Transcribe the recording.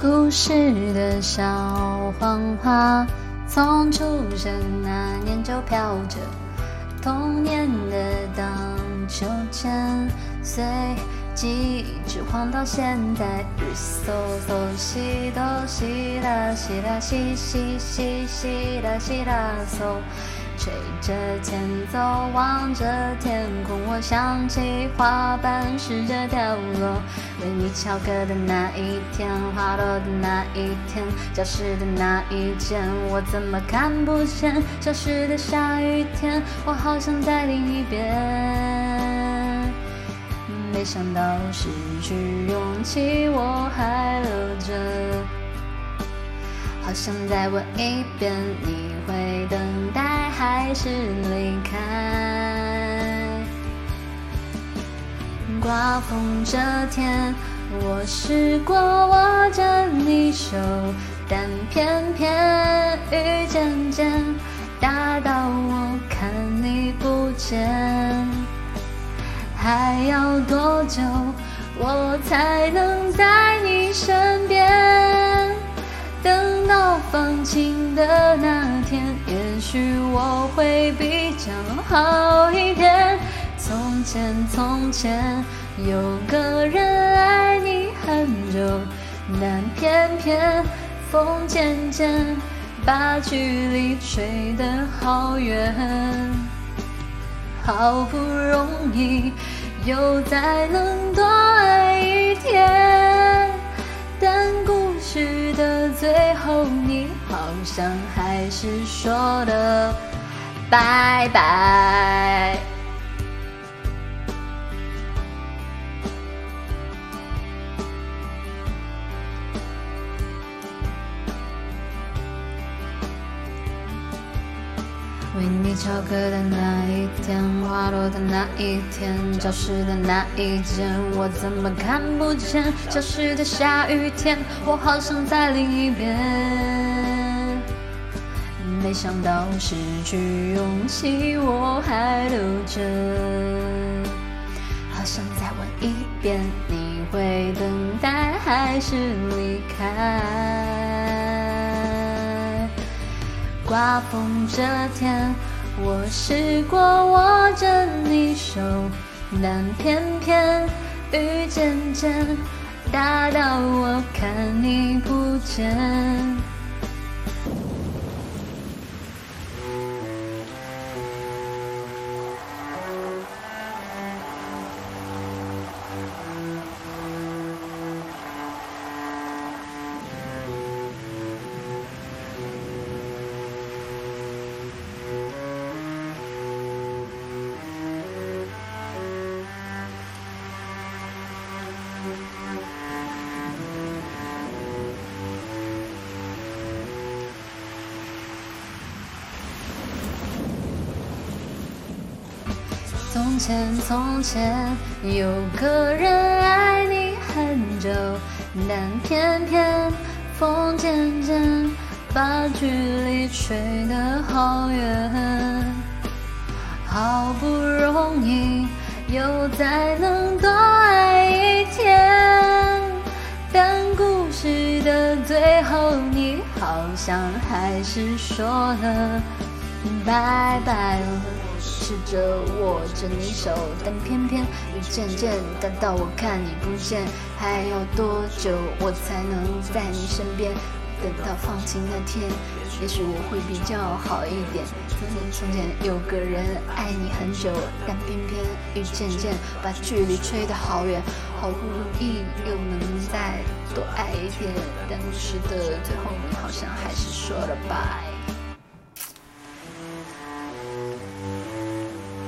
故事的小黄花，从出生那年就飘着童年的荡秋千，随记忆一直晃到现在。日嗦嗦西哆西啦西啦西西西西啦西啦嗦。吹着前奏，望着天空，我想起花瓣试着掉落。为你翘课的那一天，花落的那一天，教室的那一间，我怎么看不见？消失的下雨天，我好想再淋一遍。没想到失去勇气，我还留着。好想再问一遍，你会等待？还是离开。刮风这天，我试过握着你手，但偏偏雨渐渐大到我看你不见。还要多久，我才能在许我会比较好一点。从前，从前有个人爱你很久，但偏偏风渐渐把距离吹得好远。好不容易又再能多爱一天，但故事的最后，你好像还是说的拜拜。为你翘课的那一天，花落的那一天，教室的那一间，我怎么看不见？消失的下雨天，我好想在另一边。没想到失去勇气，我还留着。好想再问一遍，你会等待还是离开？刮风这天，我试过握着你手，但偏偏雨渐渐大到我看你不见。从前，从前有个人爱你很久，但偏偏风渐渐把距离吹得好远。好不容易又再能多爱一天，但故事的最后，你好像还是说了拜拜。试着握着你手，但偏偏雨渐渐大到我看你不见。还要多久我才能在你身边？等到放晴那天，也许我会比较好一点。从前从前有个人爱你很久，但偏偏雨渐渐把距离吹得好远。好不容易又能再多爱一点，但是的最后你好像还是说了拜。